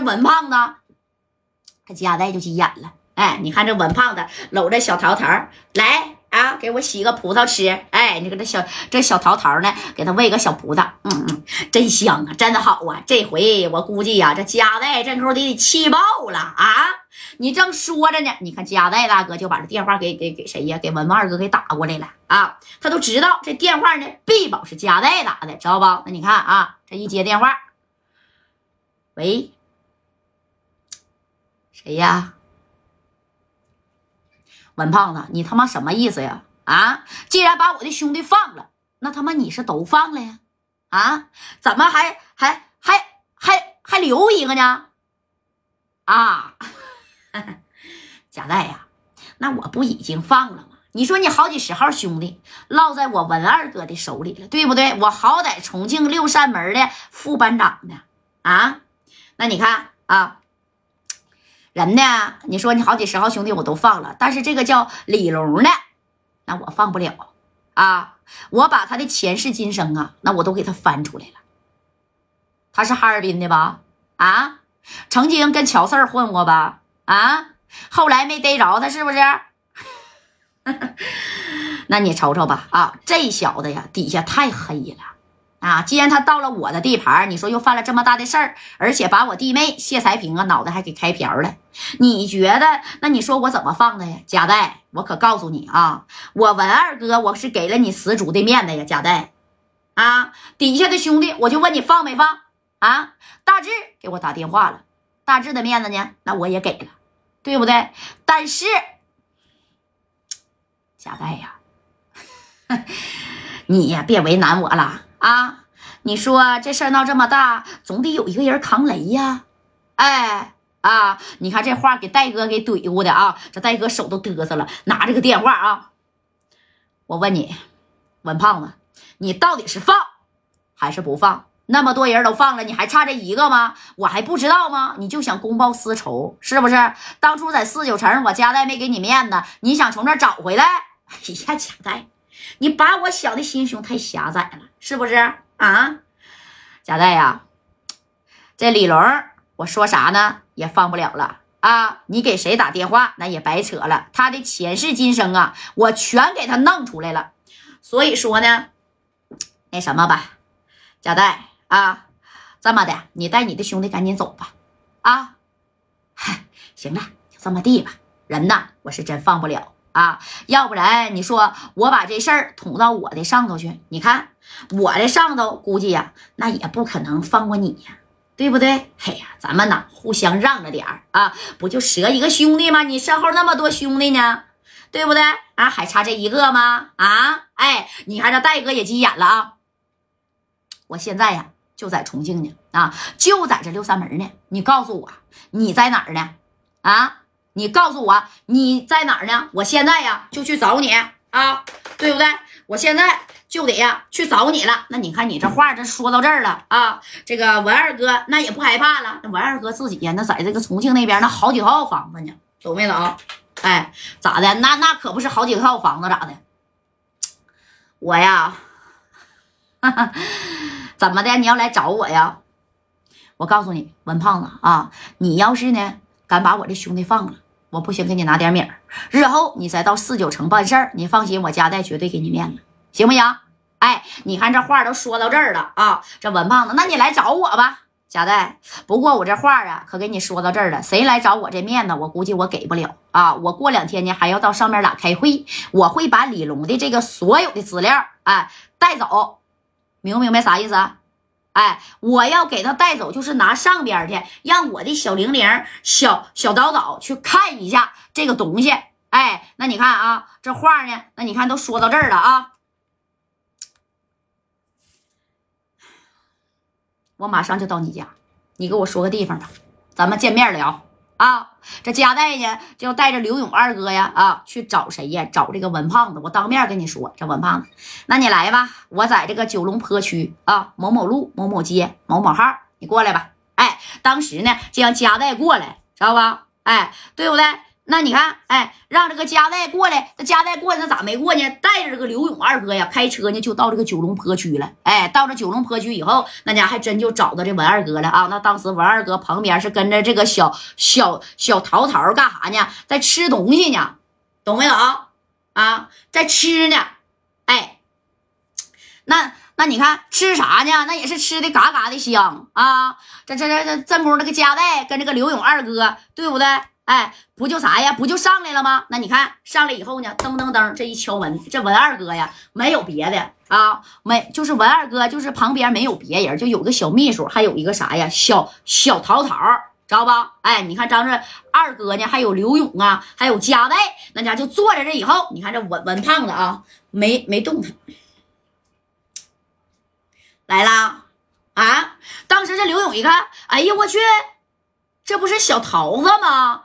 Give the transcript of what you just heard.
这文胖子，这家代就急眼了。哎，你看这文胖子搂着小桃桃来啊，给我洗个葡萄吃。哎，你看这小这小桃桃呢，给他喂个小葡萄，嗯嗯，真香啊，真的好啊。这回我估计呀，这家代这口得气爆了啊！你正说着呢，你看家代大哥就把这电话给给给谁呀？给文胖二哥给打过来了啊！他都知道这电话呢，必保是家代打的，知道不？那你看啊，这一接电话，喂，谁呀？文胖子，你他妈什么意思呀？啊！既然把我的兄弟放了，那他妈你是都放了呀？啊？怎么还还还还还留一个呢？啊！贾代呀，那我不已经放了吗？你说你好几十号兄弟落在我文二哥的手里了，对不对？我好歹重庆六扇门的副班长呢，啊？那你看啊。人呢？你说你好几十号兄弟我都放了，但是这个叫李龙的，那我放不了啊！我把他的前世今生啊，那我都给他翻出来了。他是哈尔滨的吧？啊，曾经跟乔四混过吧？啊，后来没逮着他是不是？那你瞅瞅吧啊，这小子呀，底下太黑了。啊！既然他到了我的地盘，你说又犯了这么大的事儿，而且把我弟妹谢才平啊脑袋还给开瓢了，你觉得？那你说我怎么放的呀？贾代，我可告诉你啊，我文二哥我是给了你十足的面子呀，贾代啊！底下的兄弟，我就问你放没放啊？大志给我打电话了，大志的面子呢？那我也给了，对不对？但是贾代呀，你呀别为难我了。啊，你说这事儿闹这么大，总得有一个人扛雷呀！哎啊，你看这话给戴哥给怼过的啊，这戴哥手都嘚瑟了，拿着个电话啊，我问你，文胖子，你到底是放还是不放？那么多人都放了，你还差这一个吗？我还不知道吗？你就想公报私仇是不是？当初在四九城，我家代没给你面子，你想从这找回来？哎呀，家代！你把我想的心胸太狭窄了，是不是啊？贾代呀，这李龙，我说啥呢？也放不了了啊！你给谁打电话，那也白扯了。他的前世今生啊，我全给他弄出来了。所以说呢，那什么吧，贾代啊，这么的，你带你的兄弟赶紧走吧。啊，嗨，行了，就这么地吧。人呐，我是真放不了。啊，要不然你说我把这事儿捅到我的上头去，你看我的上头估计呀，那也不可能放过你呀，对不对？嘿呀，咱们呐互相让着点儿啊，不就折一个兄弟吗？你身后那么多兄弟呢，对不对？啊，还差这一个吗？啊，哎，你看这戴哥也急眼了啊！我现在呀就在重庆呢，啊，就在这六扇门呢。你告诉我你在哪儿呢？啊？你告诉我你在哪儿呢？我现在呀就去找你啊，对不对？我现在就得呀去找你了。那你看你这话这说到这儿了啊，这个文二哥那也不害怕了。那文二哥自己呀，那在这个重庆那边那好几套房子呢，懂没懂？哎，咋的？那那可不是好几套房子咋的？我呀，怎么的？你要来找我呀？我告诉你，文胖子啊，你要是呢敢把我这兄弟放了。我不行，给你拿点米儿。日后你再到四九城办事儿，你放心，我家代绝对给你面子，行不行？哎，你看这话都说到这儿了啊！这文胖子，那你来找我吧，家代。不过我这话啊，可给你说到这儿了。谁来找我这面子，我估计我给不了啊！我过两天呢，还要到上面俩开会，我会把李龙的这个所有的资料哎带走，明不明白啥意思？哎，我要给他带走，就是拿上边去，让我的小玲玲、小小导导去看一下这个东西。哎，那你看啊，这话呢，那你看都说到这儿了啊，我马上就到你家，你给我说个地方吧，咱们见面聊。啊，这加代呢就带着刘勇二哥呀啊去找谁呀？找这个文胖子。我当面跟你说，这文胖子，那你来吧。我在这个九龙坡区啊某某路某某街某某号，你过来吧。哎，当时呢就让加代过来，知道吧？哎，对不对？那你看，哎，让这个加代过来，这加代过来，那咋没过呢？带着这个刘勇二哥呀，开车呢就到这个九龙坡区了。哎，到这九龙坡区以后，那家还真就找到这文二哥了啊。那当时文二哥旁边是跟着这个小小小桃桃干啥呢？在吃东西呢，懂没有啊？在吃呢。哎，那那你看吃啥呢？那也是吃的嘎嘎的香啊。这这这这正宫那个加代跟这个刘勇二哥，对不对？哎，不就啥呀？不就上来了吗？那你看上来以后呢，噔噔噔，这一敲门，这文二哥呀，没有别的啊，没就是文二哥，就是旁边没有别人，就有个小秘书，还有一个啥呀，小小桃桃，知道吧？哎，你看张这二哥呢，还有刘勇啊，还有加代，那家就坐在这以后，你看这文文胖子啊，没没动弹，来啦啊！当时这刘勇一看，哎呀我去，这不是小桃子吗？